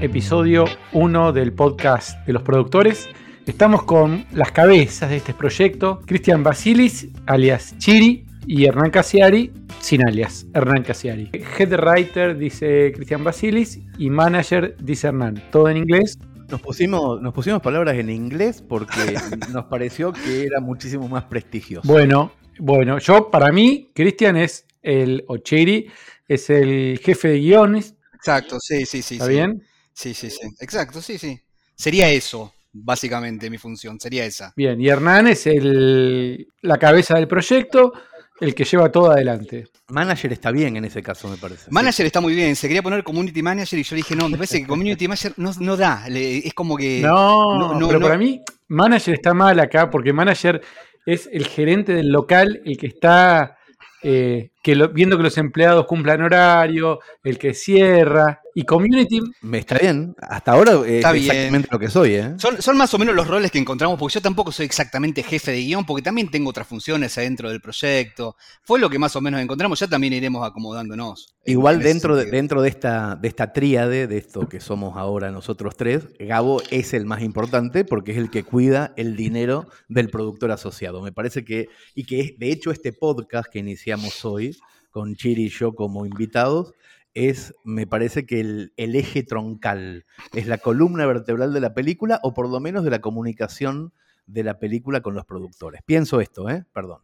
episodio 1 del podcast de los productores. Estamos con las cabezas de este proyecto, Cristian Basilis, alias Chiri, y Hernán Casiari, sin alias, Hernán Casiari. Head writer dice Cristian Basilis y manager dice Hernán. Todo en inglés. Nos pusimos, nos pusimos palabras en inglés porque nos pareció que era muchísimo más prestigioso. Bueno, bueno, yo para mí, Cristian es el, o Chiri, es el jefe de guiones. Exacto, sí, sí, sí. ¿Está bien? Sí, sí, sí. Exacto, sí, sí. Sería eso, básicamente, mi función, sería esa. Bien, y Hernán es el, la cabeza del proyecto, el que lleva todo adelante. Manager está bien en ese caso, me parece. Manager está muy bien, se quería poner community manager y yo dije, no, me parece que community manager no, no da, le- es como que... No, no, no, pero no. para mí, manager está mal acá, porque manager es el gerente del local, el que está eh, que lo- viendo que los empleados cumplan horario, el que cierra. Y community, Me está bien. Hasta ahora es Está bien. exactamente lo que soy, ¿eh? Son, son más o menos los roles que encontramos, porque yo tampoco soy exactamente jefe de guion, porque también tengo otras funciones adentro del proyecto. Fue lo que más o menos encontramos, ya también iremos acomodándonos. Igual dentro de, dentro de esta, de esta tríade, de esto que somos ahora nosotros tres, Gabo es el más importante porque es el que cuida el dinero del productor asociado. Me parece que, y que es, de hecho este podcast que iniciamos hoy, con Chiri y yo como invitados, es, me parece que el, el eje troncal, es la columna vertebral de la película o por lo menos de la comunicación de la película con los productores. Pienso esto, ¿eh? Perdón.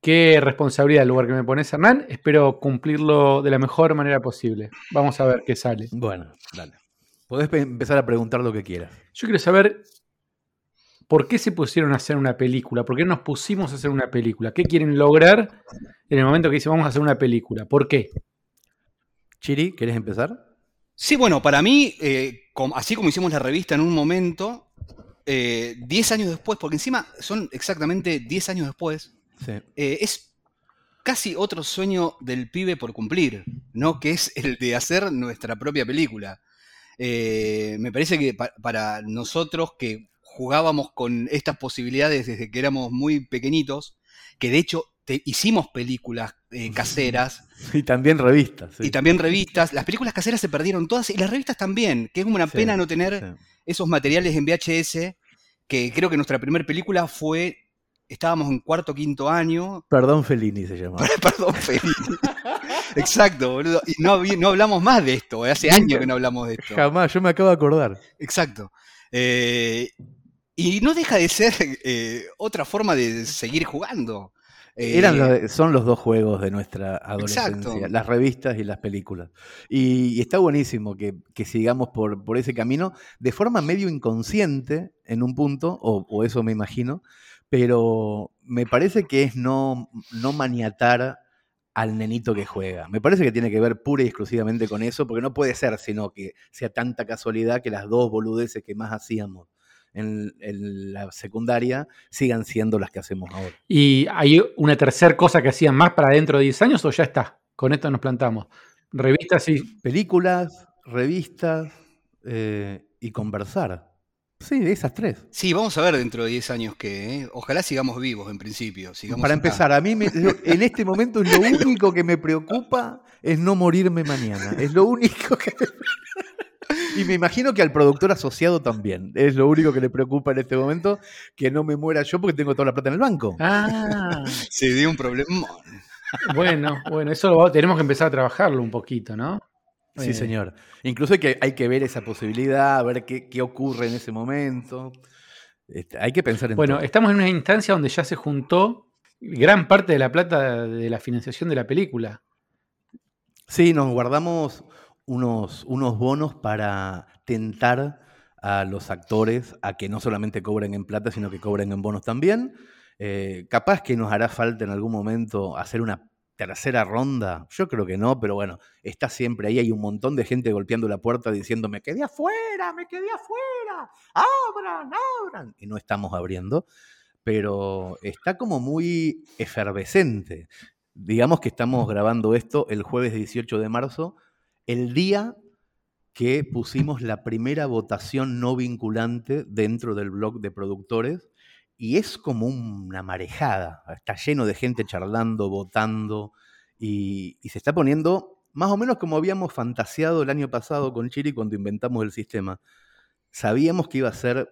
qué responsabilidad el lugar que me pones, Hernán. Espero cumplirlo de la mejor manera posible. Vamos a ver qué sale. Bueno, dale. Podés pe- empezar a preguntar lo que quieras. Yo quiero saber por qué se pusieron a hacer una película, por qué nos pusimos a hacer una película, qué quieren lograr en el momento que dicen vamos a hacer una película, ¿por qué? Chiri, ¿querés empezar? Sí, bueno, para mí, eh, así como hicimos la revista en un momento, eh, 10 años después, porque encima son exactamente 10 años después, Sí. eh, es casi otro sueño del pibe por cumplir, ¿no? Que es el de hacer nuestra propia película. Eh, me parece que pa- para nosotros que jugábamos con estas posibilidades desde que éramos muy pequeñitos, que de hecho te- hicimos películas eh, caseras, Y también revistas. sí. y también revistas. Las películas caseras se perdieron todas y las revistas también, que es una Sí, pena no tener sí. esos materiales en VHS, que creo que nuestra primera película fue, estábamos en cuarto o quinto año, Perdón, Fellini se llama. perdón, Felipe. Exacto, boludo. Y no, no hablamos más de esto, hace años que no hablamos de esto. Jamás, yo me acabo de acordar. Exacto. Eh, y no deja de ser eh, otra forma de seguir jugando. Eh, Eran los- son los dos juegos de nuestra adolescencia, Exacto. las revistas y las películas. Y, y está buenísimo que, que sigamos por, por ese camino de forma medio inconsciente en un punto, o, o eso me imagino, pero me parece que es no, no maniatar al nenito que juega. Me parece que tiene que ver pura y exclusivamente con eso, porque no puede ser sino que sea tanta casualidad que las dos boludeces que más hacíamos en, en la secundaria sigan siendo las que hacemos ahora. ¿Y hay una tercera cosa que hacían más para dentro de 10 años o ya está? Con esto nos plantamos. Revistas y... Películas, revistas eh, y conversar. Sí, de esas tres. Sí, vamos a ver dentro de 10 años que, eh, ojalá sigamos vivos en principio. sigamos Para acá. empezar, a mí me- en este momento lo único que me preocupa es no morirme mañana. Es lo único que me... Y me imagino que al productor asociado también. Es lo único que le preocupa en este momento, que no me muera yo porque tengo toda la plata en el banco. Ah, Se dio un problema. bueno, bueno, eso lo tenemos que empezar a trabajarlo un poquito, ¿no? Sí, Eh, señor. Incluso hay que, hay que ver esa posibilidad, ver qué, qué ocurre en ese momento. Este, hay que pensar en Bueno, todo. estamos en una instancia donde ya se juntó gran parte de la plata de la financiación de la película. Sí, nos guardamos unos, bonos para tentar a los actores a que no solamente cobren en plata, sino que cobren en bonos también. Eh, capaz que nos hará falta en algún momento hacer una tercera ronda. Yo creo que no, pero bueno, está siempre ahí. Hay un montón de gente golpeando la puerta diciendo, me quedé afuera, me quedé afuera, abran, abran. Y no estamos abriendo, pero está como muy efervescente. Digamos que estamos grabando esto el jueves 18 de marzo, el día que pusimos la primera votación no vinculante dentro del blog de productores y es como una marejada, está lleno de gente charlando, votando y, se está poniendo más o menos como habíamos fantaseado el año pasado con Chiri cuando inventamos el sistema. Sabíamos que iba a ser,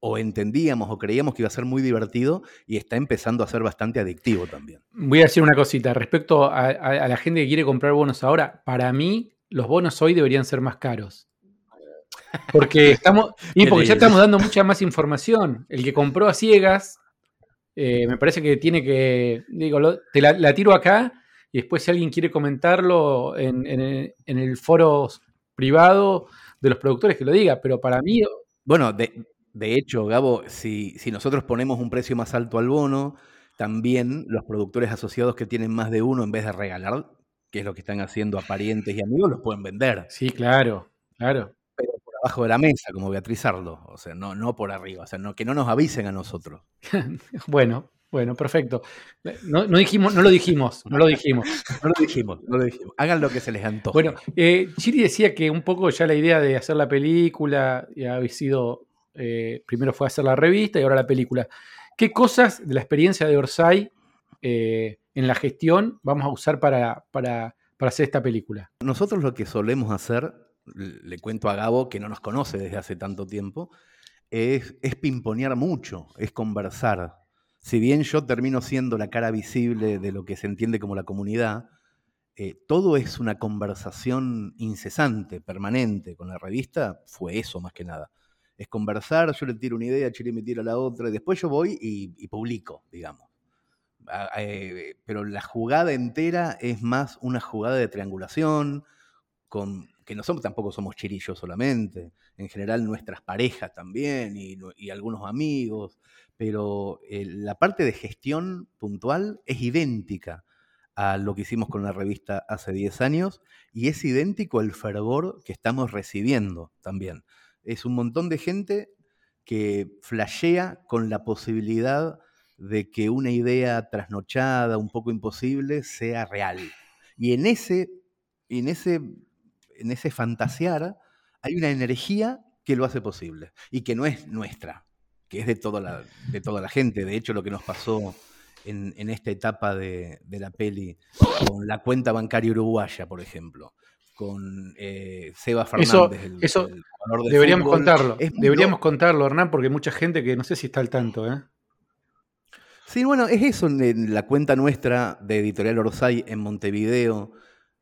o entendíamos o creíamos que iba a ser muy divertido y está empezando a ser bastante adictivo también. Voy a decir una cosita respecto a la gente que quiere comprar bonos ahora. Para mí, los bonos hoy deberían ser más caros. Porque estamos. Y porque ya estamos dando mucha más información. El que compró a ciegas, eh, me parece que tiene que. Digo, te la, tiro acá y después si alguien quiere comentarlo en, el, foro privado de los productores, que lo diga. Pero para mí. Bueno, de, hecho, Gabo, si, si nosotros ponemos un precio más alto al bono, también los productores asociados que tienen más de uno, en vez de regalar, que es lo que están haciendo a parientes y amigos, los pueden vender. Sí, claro, claro abajo de la mesa, como Beatriz Arlo, o sea, no, no por arriba, o sea, no, que no nos avisen a nosotros. bueno, bueno, perfecto. No, dijimos, no lo dijimos, no lo dijimos. No lo dijimos, no lo dijimos. Hagan lo que se les antoje. Bueno, eh, Chiri decía que un poco ya la idea de hacer la película ya había sido, eh, primero fue hacer la revista y ahora la película. ¿Qué cosas de la experiencia de Orsay eh, en la gestión vamos a usar para, para, para hacer esta película? Nosotros lo que solemos hacer le cuento a Gabo, que no nos conoce desde hace tanto tiempo, es, es pimponear mucho, es conversar. Si bien yo termino siendo la cara visible de lo que se entiende como la comunidad, eh, todo es una conversación incesante, permanente. Con la revista fue eso más que nada. Es conversar, yo le tiro una idea, Chile me tira la otra, y después yo voy y, publico, digamos. Eh, pero la jugada entera es más una jugada de triangulación, con que no somos, tampoco somos chirillos solamente, en general nuestras parejas también y, algunos amigos, pero eh, la parte de gestión puntual es idéntica a lo que hicimos con la revista hace 10 años y es idéntico al fervor que estamos recibiendo también. Es un montón de gente que flashea con la posibilidad de que una idea trasnochada, un poco imposible, sea real. Y en ese, en ese en ese fantasear, hay una energía que lo hace posible y que no es nuestra, que es de toda la, de toda la gente. De hecho, lo que nos pasó en, esta etapa de, la peli con la cuenta bancaria uruguaya, por ejemplo, con eh, Seba Fernández. Eso, deberíamos contarlo. deberíamos contarlo, Hernán, porque hay mucha gente que no sé si está al tanto. ¿eh? Sí, bueno, es eso en la cuenta nuestra de Editorial Orsay en Montevideo,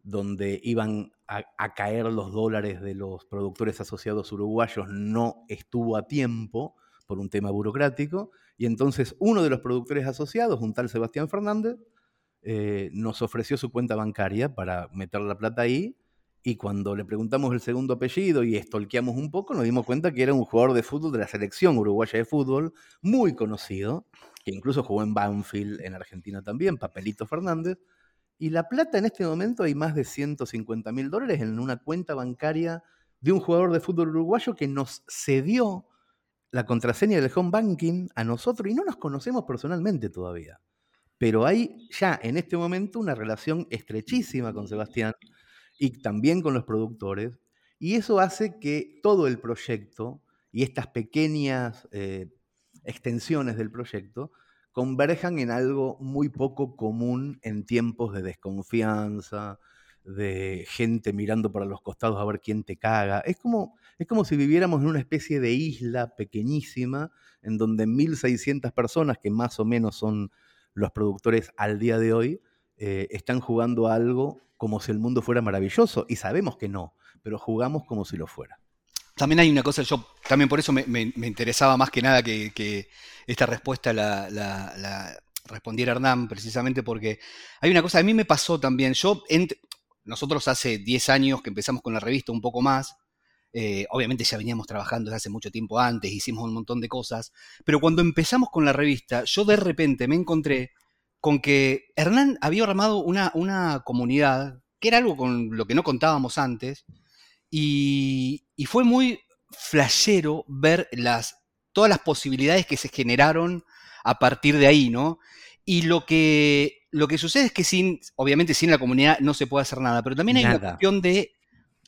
donde iban a, caer los dólares de los productores asociados uruguayos no estuvo a tiempo por un tema burocrático, y entonces uno de los productores asociados, un tal Sebastián Fernández, eh, nos ofreció su cuenta bancaria para meter la plata ahí, y cuando le preguntamos el segundo apellido y estolqueamos un poco, nos dimos cuenta que era un jugador de fútbol de la selección uruguaya de fútbol, muy conocido, que incluso jugó en Banfield, en Argentina también, Papelito Fernández, y la plata en este momento hay más de 150 mil dólares en una cuenta bancaria de un jugador de fútbol uruguayo que nos cedió la contraseña del home banking a nosotros y no nos conocemos personalmente todavía. Pero hay ya en este momento una relación estrechísima con Sebastián y también con los productores. Y eso hace que todo el proyecto y estas pequeñas eh, extensiones del proyecto converjan en algo muy poco común en tiempos de desconfianza, de gente mirando para los costados a ver quién te caga. Es como, es como si viviéramos en una especie de isla pequeñísima en donde 1.600 personas, que más o menos son los productores al día de hoy, eh, están jugando algo como si el mundo fuera maravilloso. Y sabemos que no, pero jugamos como si lo fuera. También hay una cosa, yo también por eso me, interesaba más que nada que, esta respuesta la, respondiera Hernán, precisamente porque hay una cosa, a mí me pasó también, yo, nosotros hace 10 años que empezamos con la revista, un poco más, eh, obviamente ya veníamos trabajando desde hace mucho tiempo antes, hicimos un montón de cosas, pero cuando empezamos con la revista, yo de repente me encontré con que Hernán había armado una, una comunidad, que era algo con lo que no contábamos antes, y, fue muy flashero ver las, todas las posibilidades que se generaron a partir de ahí, ¿no? Y lo que, lo que sucede es que sin, obviamente sin la comunidad no se puede hacer nada, pero también hay una cuestión de,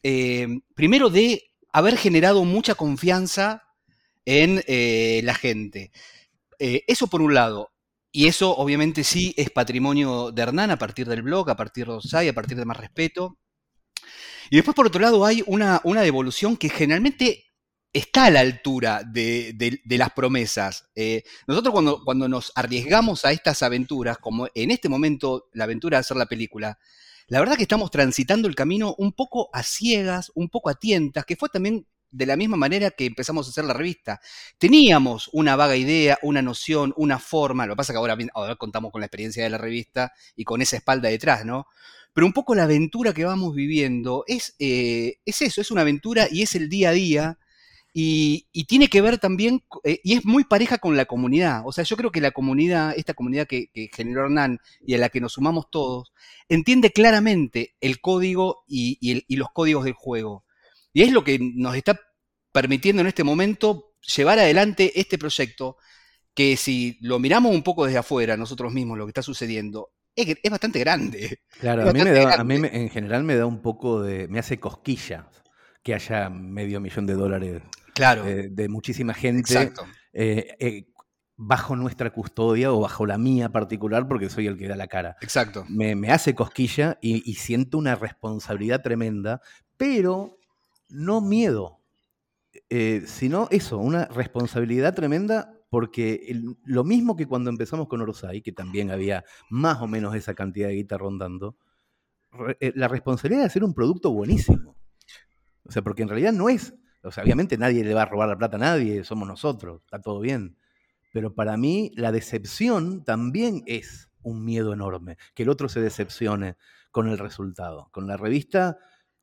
eh, primero de haber generado mucha confianza en eh, la gente. Eh, eso por un lado. Y eso obviamente sí es patrimonio de Hernán a partir del blog, a partir de Osai, a partir de Más Respeto. Y después, por otro lado, hay una, una devolución que generalmente está a la altura de, las promesas. Eh, nosotros cuando, cuando nos arriesgamos a estas aventuras, como en este momento la aventura de hacer la película, la verdad que estamos transitando el camino un poco a ciegas, un poco a tientas, que fue también de la misma manera que empezamos a hacer la revista. Teníamos una vaga idea, una noción, una forma, lo que pasa que ahora, ahora contamos con la experiencia de la revista y con esa espalda detrás, ¿no? Pero un poco la aventura que vamos viviendo es, eh, es eso, es una aventura y es el día a día y, tiene que ver también, eh, y es muy pareja con la comunidad. O sea, yo creo que la comunidad, esta comunidad que, generó Hernán y a la que nos sumamos todos, entiende claramente el código y, los códigos del juego. Y es lo que nos está permitiendo en este momento llevar adelante este proyecto, que si lo miramos un poco desde afuera, nosotros mismos, lo que está sucediendo, es, bastante grande. Claro, a mí, me da, a mí en general me da un poco de, me hace cosquillas que haya medio millón de dólares claro. Eh, de muchísima gente eh, eh, bajo nuestra custodia o bajo la mía particular, porque soy el que da la cara. Exacto. Me, hace cosquilla y, siento una responsabilidad tremenda, pero no miedo, sino eso, una responsabilidad tremenda porque lo mismo que cuando empezamos con Orosai, que también había más o menos esa cantidad de guita rondando, la responsabilidad de hacer un producto buenísimo. O sea, porque en realidad no es o sea, obviamente nadie le va a robar la plata a nadie, somos nosotros, está todo bien. Pero para mí la decepción también es un miedo enorme, que el otro se decepcione con el resultado. Con la revista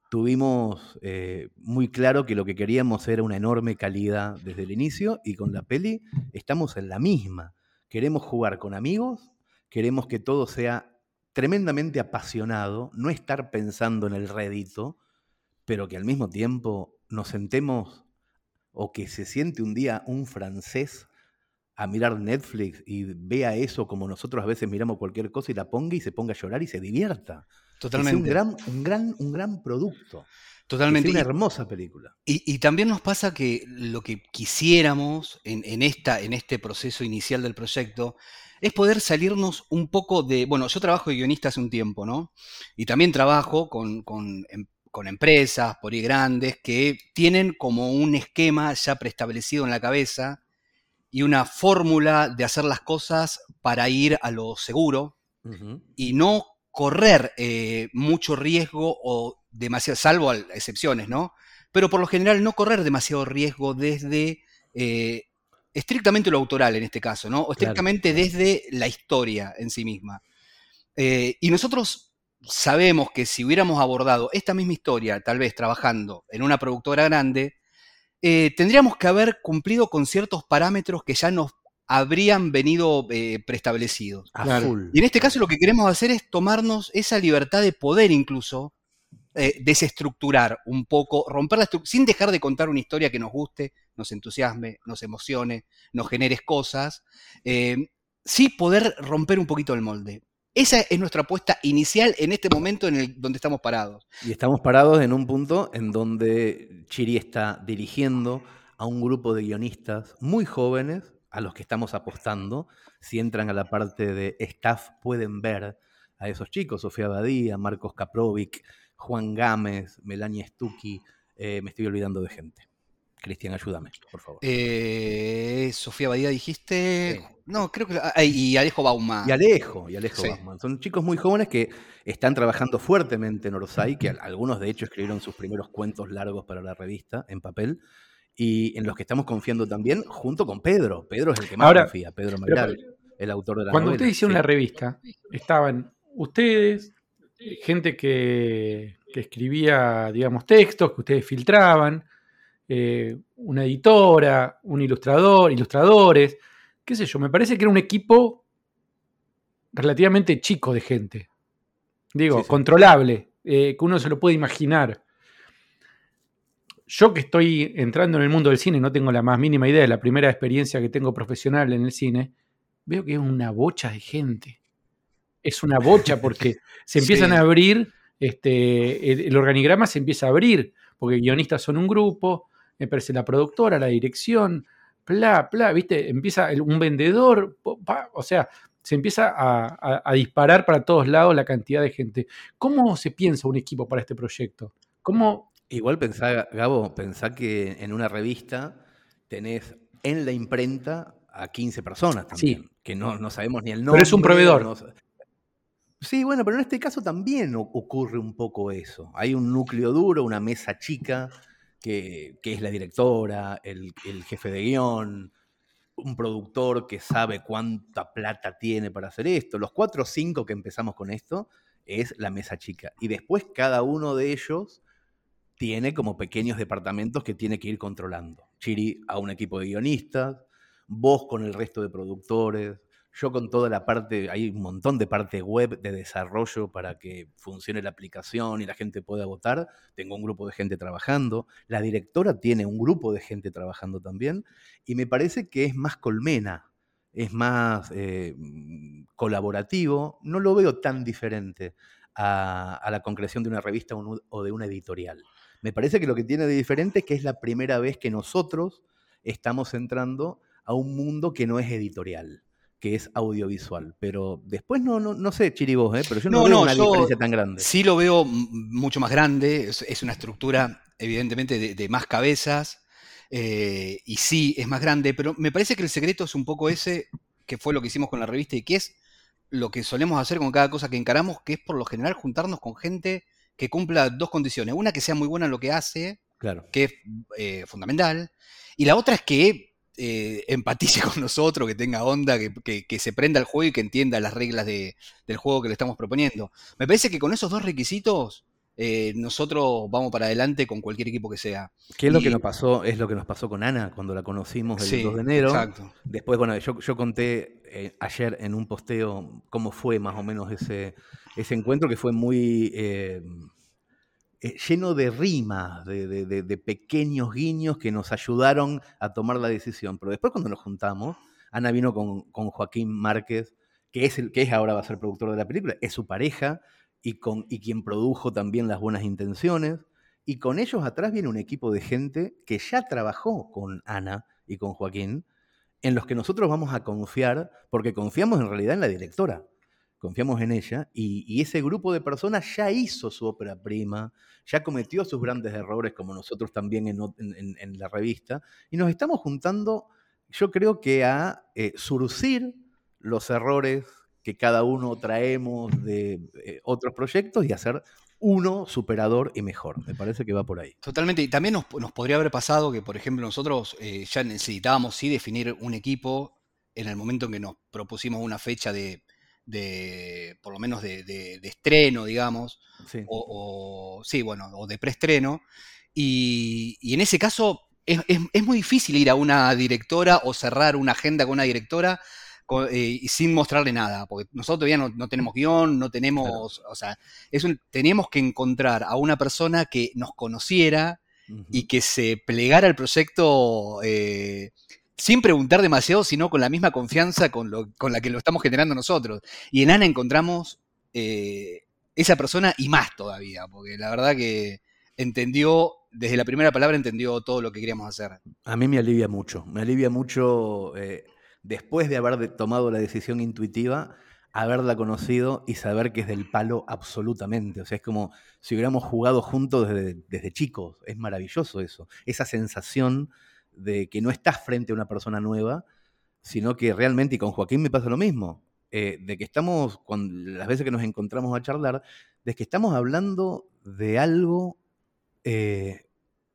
tuvimos eh, muy claro que lo que queríamos era una enorme calidad desde el inicio y con la peli estamos en la misma. Queremos jugar con amigos, queremos que todo sea tremendamente apasionado, no estar pensando en el rédito, pero que al mismo tiempo nos sentemos o que se siente un día un francés a mirar Netflix y vea eso como nosotros a veces miramos cualquier cosa y la ponga y se ponga a llorar y se divierta. Totalmente. Es un gran, un gran, un gran producto. Totalmente. Es una hermosa película. Y, también nos pasa que lo que quisiéramos en, esta, en este proceso inicial del proyecto es poder salirnos un poco de. Bueno, yo trabajo de guionista hace un tiempo, ¿no? Y también trabajo con, con em, con empresas, por ahí grandes, que tienen como un esquema ya preestablecido en la cabeza y una fórmula de hacer las cosas para ir a lo seguro y no correr eh, mucho riesgo o demasiado, salvo excepciones, ¿no? Pero por lo general no correr demasiado riesgo desde eh, estrictamente lo autoral en este caso, ¿no? O estrictamente desde la historia en sí misma. Eh, y nosotros sabemos que si hubiéramos abordado esta misma historia, tal vez trabajando en una productora grande, eh, tendríamos que haber cumplido con ciertos parámetros que ya nos habrían venido eh, preestablecidos. Y en este caso lo que queremos hacer es tomarnos esa libertad de poder incluso eh, desestructurar un poco, romper la estructura, sin dejar de contar una historia que nos guste, nos entusiasme, nos emocione, nos genere cosas, sí poder romper un poquito el molde. Esa es nuestra apuesta inicial en este momento en el donde estamos parados. Y estamos parados en un punto en donde Chiri está dirigiendo a un grupo de guionistas muy jóvenes a los que estamos apostando. Si entran a la parte de staff pueden ver a esos chicos, Sofía Badía, Marcos Kaprovic, Juan Gámez, Melania Stucchi, eh, me estoy olvidando de gente. Cristian, ayúdame, por favor. Eh, Sofía Badía dijiste. No, creo que. Ah, y Alejo Bauman. Y Alejo, y Alejo Bauman. Son chicos muy jóvenes que están trabajando fuertemente en Orsay, que algunos de hecho escribieron sus primeros cuentos largos para la revista en papel, y en los que estamos confiando también, junto con Pedro. Pedro es el que más confía, Pedro Magal, el autor de la Cuando ustedes hicieron la revista, estaban ustedes, gente que, que escribía, digamos, textos que ustedes filtraban eh, una editora, un ilustrador, ilustradores, qué sé yo, me parece que era un equipo relativamente chico de gente. Digo, controlable, eh, que uno se lo puede imaginar. Yo que estoy entrando en el mundo del cine, no tengo la más mínima idea de la primera experiencia que tengo profesional en el cine, veo que es una bocha de gente. Es una bocha porque se empiezan a abrir, este, el, organigrama se empieza a abrir, porque guionistas son un grupo, me parece la productora, la dirección, bla, bla, ¿viste? Empieza un vendedor, o sea, se empieza a, disparar para todos lados la cantidad de gente. ¿Cómo se piensa un equipo para este proyecto? ¿Cómo? Igual pensá, Gabo, pensá que en una revista tenés en la imprenta a 15 personas también, que no, no sabemos ni el nombre. Pero es un proveedor. no Sí, bueno, pero en este caso también ocurre un poco eso. Hay un núcleo duro, una mesa chica, que, es la directora, el, el jefe de guion, un productor que sabe cuánta plata tiene para hacer esto. Los cuatro o cinco que empezamos con esto es la mesa chica. Y después cada uno de ellos tiene como pequeños departamentos que tiene que ir controlando. Chiri a un equipo de guionistas, vos con el resto de productores, yo con toda la parte, hay un montón de parte web de desarrollo para que funcione la aplicación y la gente pueda votar. Tengo un grupo de gente trabajando. La directora tiene un grupo de gente trabajando también. Y me parece que es más colmena, es más eh, mm, colaborativo. No lo veo tan diferente a, la concreción de una revista o de una editorial. Me parece que lo que tiene de diferente es que es la primera vez que nosotros estamos entrando a un mundo que no es editorial, que es audiovisual. Pero después no, no, no sé, Chiri, vos, ¿eh? pero yo no, No, veo no, una diferencia tan grande. Sí lo veo mucho más grande, es, es una estructura evidentemente de, de más cabezas, eh, y sí, es más grande, pero me parece que el secreto es un poco ese, que fue lo que hicimos con la revista y que es lo que solemos hacer con cada cosa que encaramos, que es por lo general juntarnos con gente que cumpla dos condiciones. Una, que sea muy buena en lo que hace, Claro. que es eh, fundamental, y la otra es que eh, empatice con nosotros, que tenga onda, que, que- que se prenda el juego y que entienda las reglas de- del juego que le estamos proponiendo. Me parece que con esos dos requisitos eh, nosotros vamos para adelante con cualquier equipo que sea. ¿Qué es lo que nos pasó? Es lo que nos pasó con Ana cuando la conocimos el Sí, 2 de enero. exacto. Después, bueno, yo, yo conté eh, ayer en un posteo cómo fue más o menos ese, ese encuentro, que fue muy eh, eh, lleno de rimas, de, pequeños guiños que nos ayudaron a tomar la decisión. Pero después cuando nos juntamos, Ana vino con, con Joaquín Márquez, que es, el, que es ahora va a ser productor de la película, es su pareja y, con, y quien produjo también Las Buenas Intenciones. Y con ellos atrás viene un equipo de gente que ya trabajó con Ana y con Joaquín, en los que nosotros vamos a confiar, porque confiamos en realidad en la directora, confiamos en ella, y, ese grupo de personas ya hizo su ópera prima, ya cometió sus grandes errores, como nosotros también en, la revista, y nos estamos juntando, yo creo que a eh, surcir los errores que cada uno traemos de eh, otros proyectos y hacer uno superador y mejor. Me parece que va por ahí. Totalmente. Y también nos, nos podría haber pasado que, por ejemplo, nosotros eh, ya necesitábamos sí definir un equipo en el momento en que nos propusimos una fecha de, de por lo menos de, de- de estreno, digamos, Sí. o, o- sí, bueno, o de preestreno. Y, y en ese caso es, es- es muy difícil ir a una directora o cerrar una agenda con una directora eh, sin mostrarle nada, porque nosotros todavía no, no tenemos guion, no tenemos, o sea, es un- teníamos que encontrar a una persona que nos conociera y que se plegara al proyecto eh, sin preguntar demasiado, sino con la misma confianza con, la que lo estamos generando nosotros. Y en Ana encontramos eh, esa persona y más todavía, porque la verdad que entendió, desde la primera palabra entendió todo lo que queríamos hacer. A mí me alivia mucho, me alivia mucho eh, después de haber tomado la decisión intuitiva, haberla conocido y saber que es del palo absolutamente. O sea, es como si hubiéramos jugado juntos desde chicos. Es maravilloso eso. Esa sensación de que no estás frente a una persona nueva, sino que realmente, y con Joaquín me pasa lo mismo, eh, de que estamos, las veces que nos encontramos a charlar, de que estamos hablando de algo eh,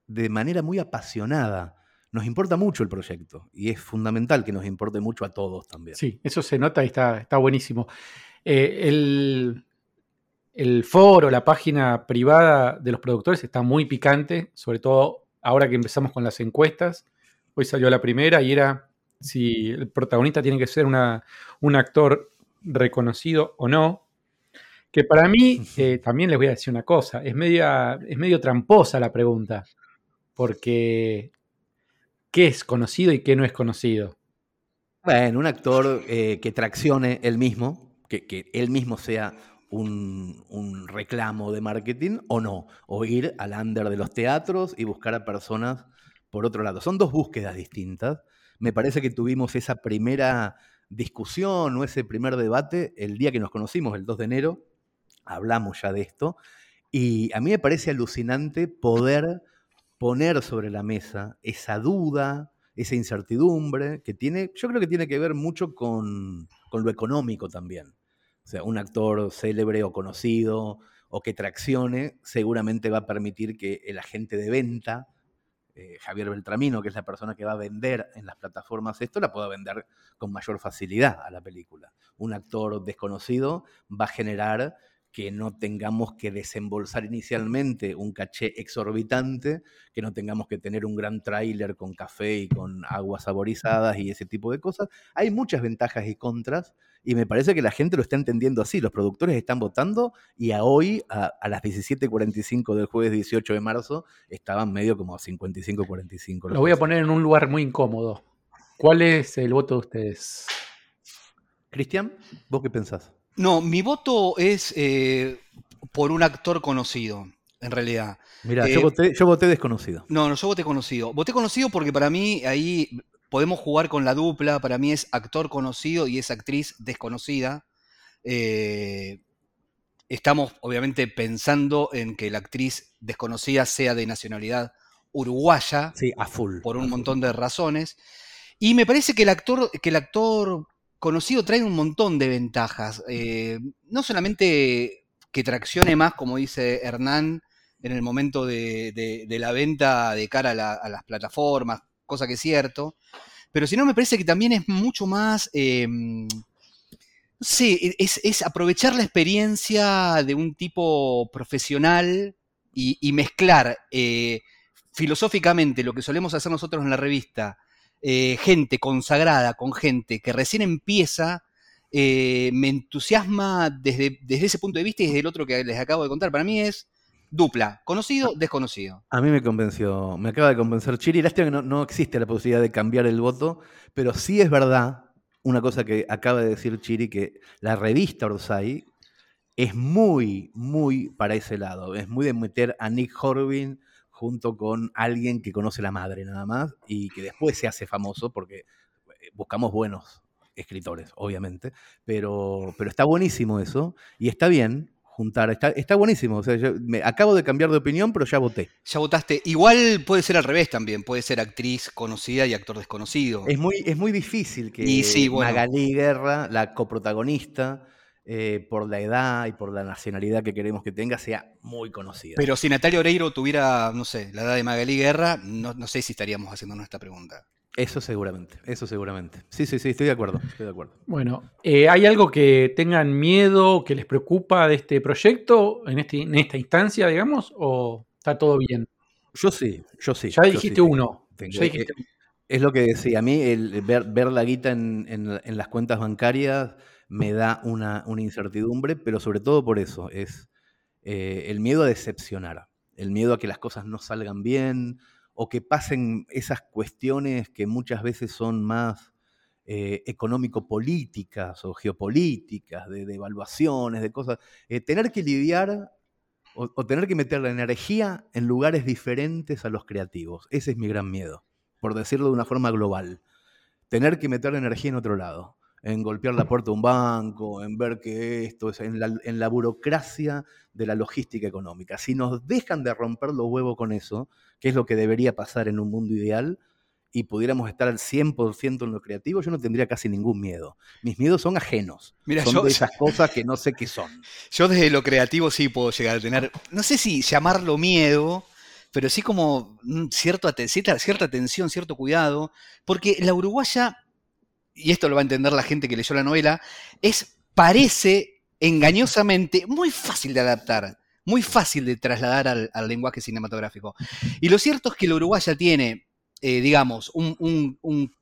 de manera muy apasionada. Nos importa mucho el proyecto y es fundamental que nos importe mucho a todos también. Sí, eso se nota y está, está buenísimo. Eh, el, el foro, la página privada de los productores está muy picante, sobre todo ahora que empezamos con las encuestas. Hoy salió la primera y era si el protagonista tiene que ser una- un actor reconocido o no. Que para mí, eh, también les voy a decir una cosa, es, media, es medio tramposa la pregunta, porque ¿qué es conocido y qué no es conocido? Bueno, un actor eh, que traccione él mismo, que, que él mismo sea un, un reclamo de marketing o no, o ir al under de los teatros y buscar a personas por otro lado. Son dos búsquedas distintas. Me parece que tuvimos esa primera discusión o ese primer debate el día que nos conocimos, el 2 de enero, hablamos ya de esto, Y a mí me parece alucinante poder poner sobre la mesa esa duda, esa incertidumbre que tiene, yo creo que tiene que ver mucho con, con lo económico también. O sea, un actor célebre o conocido o que traccione seguramente va a permitir que el agente de venta, eh, Javier Beltramino, que es la persona que va a vender en las plataformas esto, la pueda vender con mayor facilidad a la película. Un actor desconocido va a generar que no tengamos que desembolsar inicialmente un caché exorbitante, que no tengamos que tener un gran tráiler con café y con aguas saborizadas y ese tipo de cosas. Hay muchas ventajas y contras y me parece que la gente lo está entendiendo así. Los productores están votando y a hoy, a, las 17.45 del jueves 18 de marzo, estaban medio como a 55-45. Lo voy a poner en un lugar muy incómodo. ¿Cuál es el voto de ustedes? Cristian, ¿vos qué pensás? No, mi voto es eh, por un actor conocido, en realidad. Mira, yo, eh, yo, voté, desconocido. No, no, yo voté conocido. Voté conocido porque para mí ahí podemos jugar con la dupla. Para mí es actor conocido y es actriz desconocida. Eh, estamos obviamente pensando en que la actriz desconocida sea de nacionalidad uruguaya. Sí, a full. Por un montón de razones. Y me parece que el actor, que el actor conocido trae un montón de ventajas. Eh, no solamente que traccione más, como dice Hernán, en el momento de, la venta de cara a, las plataformas, cosa que es cierto, pero sino me parece que también es mucho más... Eh, sí, es, aprovechar la experiencia de un tipo profesional y, mezclar eh, filosóficamente lo que solemos hacer nosotros en la revista eh, gente consagrada con gente que recién empieza, eh, me entusiasma desde, desde ese punto de vista y desde el otro que les acabo de contar. Para mí es dupla, conocido, desconocido. A mí me convenció, me acaba de convencer Chiri. Lástima que no, no existe la posibilidad de cambiar el voto, pero sí es verdad una cosa que acaba de decir Chiri, que la revista Orsay es muy, muy para ese lado. Es muy de meter a Nick Horvin junto con alguien que conoce la madre nada más y que después se hace famoso porque eh, buscamos buenos escritores, obviamente, pero, pero está buenísimo eso y está bien juntar, está, está buenísimo, o sea, me, acabo de cambiar de opinión, pero ya voté. Ya votaste, igual puede ser al revés también, puede ser actriz conocida y actor desconocido. Es muy, es muy difícil que Magalí Guerra, la coprotagonista, eh, por la edad y por la nacionalidad que queremos que tenga, sea muy conocida. Pero si Natalia Oreiro tuviera, no sé, la edad de Magalí Guerra, no, sé si estaríamos haciendo nuestra pregunta. Eso seguramente, eso seguramente. Sí, sí, sí, estoy de acuerdo, estoy de acuerdo. Bueno, eh, ¿hay algo que tengan miedo, que les preocupa de este proyecto en, este, en esta instancia, digamos, o está todo bien? Yo sí, yo sí. Ya dijiste uno. Es lo que decía, a mí el ver, ver la guita en, en las cuentas bancarias me da una, incertidumbre, pero sobre todo por eso, es eh, el miedo a decepcionar, el miedo a que las cosas no salgan bien o que pasen esas cuestiones que muchas veces son más eh, económico-políticas o geopolíticas, de, evaluaciones, de cosas. Eh, tener que lidiar o, o, tener que meter la energía en lugares diferentes a los creativos. Ese es mi gran miedo, por decirlo de una forma global. Tener que meter la energía en otro lado en golpear la puerta de un banco, en ver que esto es en la, burocracia de la logística económica. Si nos dejan de romper los huevos con eso, que es lo que debería pasar en un mundo ideal, y pudiéramos estar al 100% en lo creativo, yo no tendría casi ningún miedo. Mis miedos son ajenos. Mira, son de esas cosas que no sé qué son. Yo desde lo creativo sí puedo llegar a tener, no sé si llamarlo miedo, pero sí como cierto, cierta, cierta atención, cierto cuidado, porque la uruguaya y esto lo va a entender la gente que leyó la novela, es, parece engañosamente muy fácil de adaptar, muy fácil de trasladar al, lenguaje cinematográfico. Y lo cierto es que la uruguaya tiene, eh, digamos, un,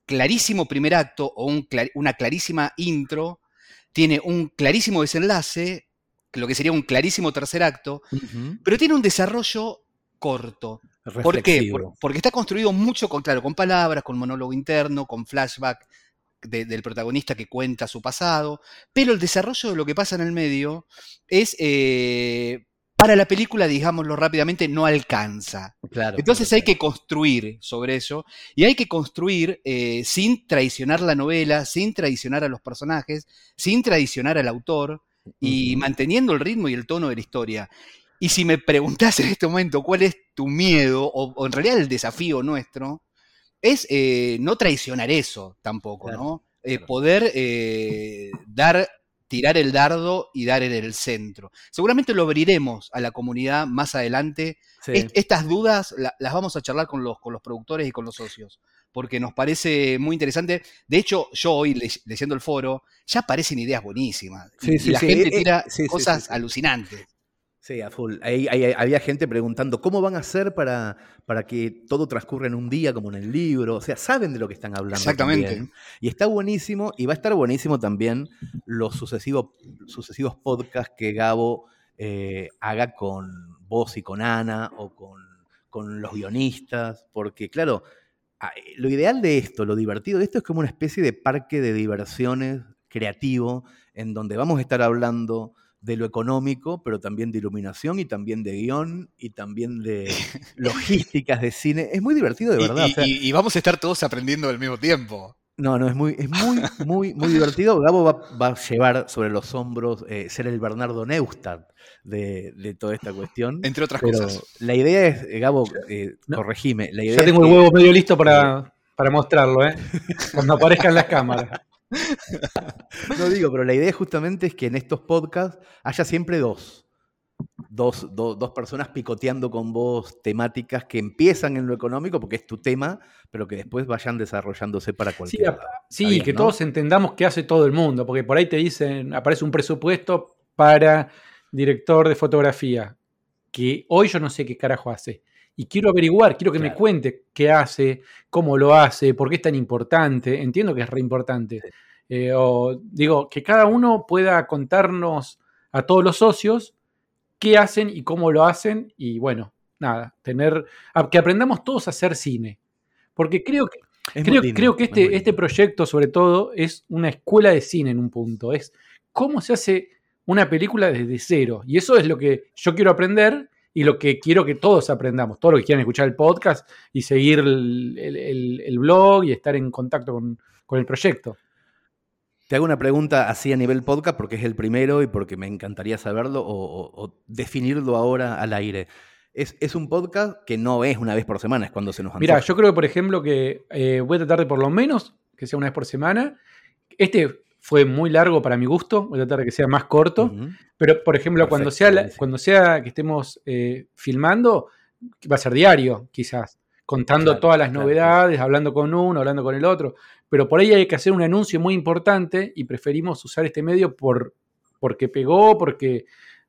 clarísimo primer acto o una clarísima intro, tiene un clarísimo desenlace, lo que sería un clarísimo tercer acto, pero tiene un desarrollo corto. ¿Por qué? porque está construido mucho con, claro, con palabras, con monólogo interno, con flashback, del protagonista que cuenta su pasado, pero el desarrollo de lo que pasa en el medio es, eh, para la película, digámoslo rápidamente, no alcanza. Entonces hay que construir sobre eso y hay que construir eh, sin traicionar la novela, sin traicionar a los personajes, sin traicionar al autor y manteniendo el ritmo y el tono de la historia. Y si me preguntás en este momento cuál es tu miedo, o, en realidad el desafío nuestro, es eh, no traicionar eso tampoco, ¿no? Eh, poder eh, dar, tirar el dardo y dar en el centro. Seguramente lo abriremos a la comunidad más adelante. estas dudas las vamos a charlar con los, con los productores y con los socios porque nos parece muy interesante. De hecho, yo hoy leyendo el foro, ya aparecen ideas buenísimas. y, la gente tira cosas alucinantes. Sí, a full. había gente preguntando cómo van a hacer para, para que todo transcurra en un día como en el libro. O sea, saben de lo que están hablando. Exactamente. Y está buenísimo, y va a estar buenísimo también los sucesivos, sucesivos podcasts que Gabo eh, haga con vos y con Ana o con, con los guionistas. Porque, claro, lo ideal de esto, lo divertido de esto es como una especie de parque de diversiones creativo en donde vamos a estar hablando de lo económico, pero también de iluminación y también de guion y también de logísticas de cine. Es muy divertido, de verdad. Y, vamos a estar todos aprendiendo al mismo tiempo. No, no, es muy, es muy, muy, muy divertido. Gabo va, a llevar sobre los hombros eh, ser el Bernardo Neustadt de, toda esta cuestión. Entre otras cosas. La idea es, eh, Gabo, eh, corregime. La idea ya tengo el huevo medio listo para, para mostrarlo, ¿eh? Cuando aparezcan las cámaras. no digo, pero la idea justamente es que en estos podcasts haya siempre dos. Dos, personas picoteando con vos temáticas que empiezan en lo económico, porque es tu tema, pero que después vayan desarrollándose para cualquier. Sí, sí que todos entendamos qué hace todo el mundo, porque por ahí te dicen, aparece un presupuesto para director de fotografía, que hoy yo no sé qué carajo hace. Y quiero averiguar, quiero que me cuente qué hace, cómo lo hace, por qué es tan importante. Entiendo que es re importante. Eh, o digo, que cada uno pueda contarnos a todos los socios qué hacen y cómo lo hacen. Y bueno, nada, tener. que aprendamos todos a hacer cine. Porque creo que. Creo, creo, que este, este proyecto, sobre todo, es una escuela de cine en un punto. Es cómo se hace una película desde cero. Y eso es lo que yo quiero aprender y lo que quiero que todos aprendamos. Todos los que quieran escuchar el podcast y seguir el, blog y estar en contacto con, el proyecto. Te hago una pregunta así a nivel podcast porque es el primero y porque me encantaría saberlo o, definirlo ahora al aire. Es, un podcast que no es una vez por semana, es cuando se nos Mira, yo creo, por ejemplo, que eh, voy a tratar de por lo menos que sea una vez por semana. Este fue muy largo para mi gusto, voy a tratar de que sea más corto, pero por ejemplo, cuando, sea cuando sea que estemos eh, filmando, va a ser diario, quizás, contando todas las novedades, hablando con uno, hablando con el otro, pero por ahí hay que hacer un anuncio muy importante y preferimos usar este medio por, porque pegó, porque,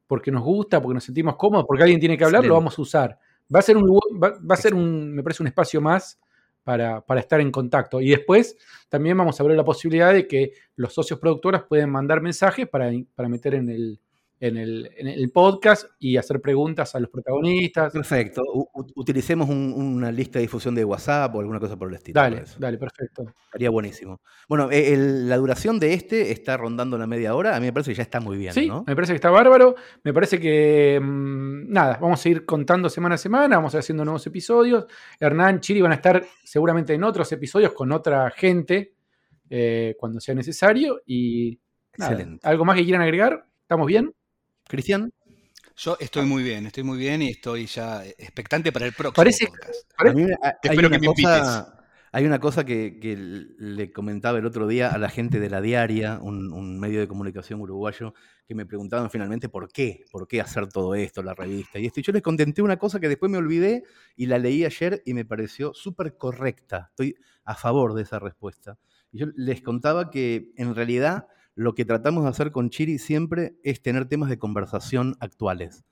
porque nos gusta, porque nos sentimos cómodos, porque alguien tiene que hablar, lo vamos a usar. Va a ser un, va a ser un, me parece un espacio más para, estar en contacto. Y después también vamos a ver la posibilidad de que los socios productoras pueden mandar mensajes para, para meter en el, en el, podcast y hacer preguntas a los protagonistas. Perfecto. utilicemos una lista de difusión de WhatsApp o alguna cosa por el estilo. Dale, dale, perfecto. Estaría buenísimo. Bueno, eh, la duración de este está rondando la media hora. A mí me parece que ya está muy bien. Sí, me parece que está bárbaro. Me parece que, mm, nada, vamos a ir contando semana a semana, vamos a ir haciendo nuevos episodios. Hernán, Chiri van a estar seguramente en otros episodios con otra gente eh, cuando sea necesario. Y Excelente. ¿algo más que quieran agregar? ¿Estamos bien? Cristian. Yo estoy muy bien, estoy muy bien y estoy ya expectante para el próximo parece, podcast. Espero que me cosa, Hay una cosa que, le comentaba el otro día a la gente de La Diaria, un, medio de comunicación uruguayo, que me preguntaban finalmente por qué, por qué hacer todo esto, la revista. Y esto, yo les contenté una cosa que después me olvidé y la leí ayer y me pareció súper correcta. Estoy a favor de esa respuesta. Y yo les contaba que en realidad lo que tratamos de hacer con Chiri siempre es tener temas de conversación actuales,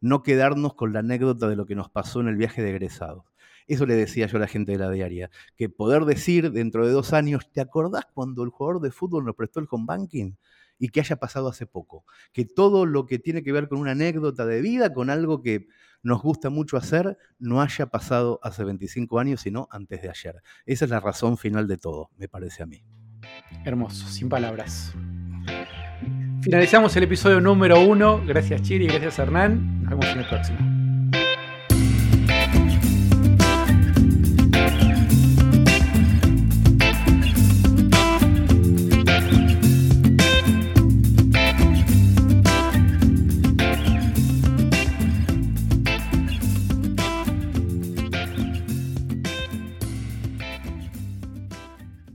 no quedarnos con la anécdota de lo que nos pasó en el viaje de egresados. Eso le decía yo a la gente de la diaria, que poder decir dentro de dos años, ¿te acordás cuando el jugador de fútbol nos prestó el home banking? Y que haya pasado hace poco. Que todo lo que tiene que ver con una anécdota de vida, con algo que nos gusta mucho hacer, no haya pasado hace 25 años, sino antes de ayer. Esa es la razón final de todo, me parece a mí. Hermoso, sin palabras. Finalizamos el episodio número uno. Gracias Chiri, gracias Hernán. Nos vemos en el próximo.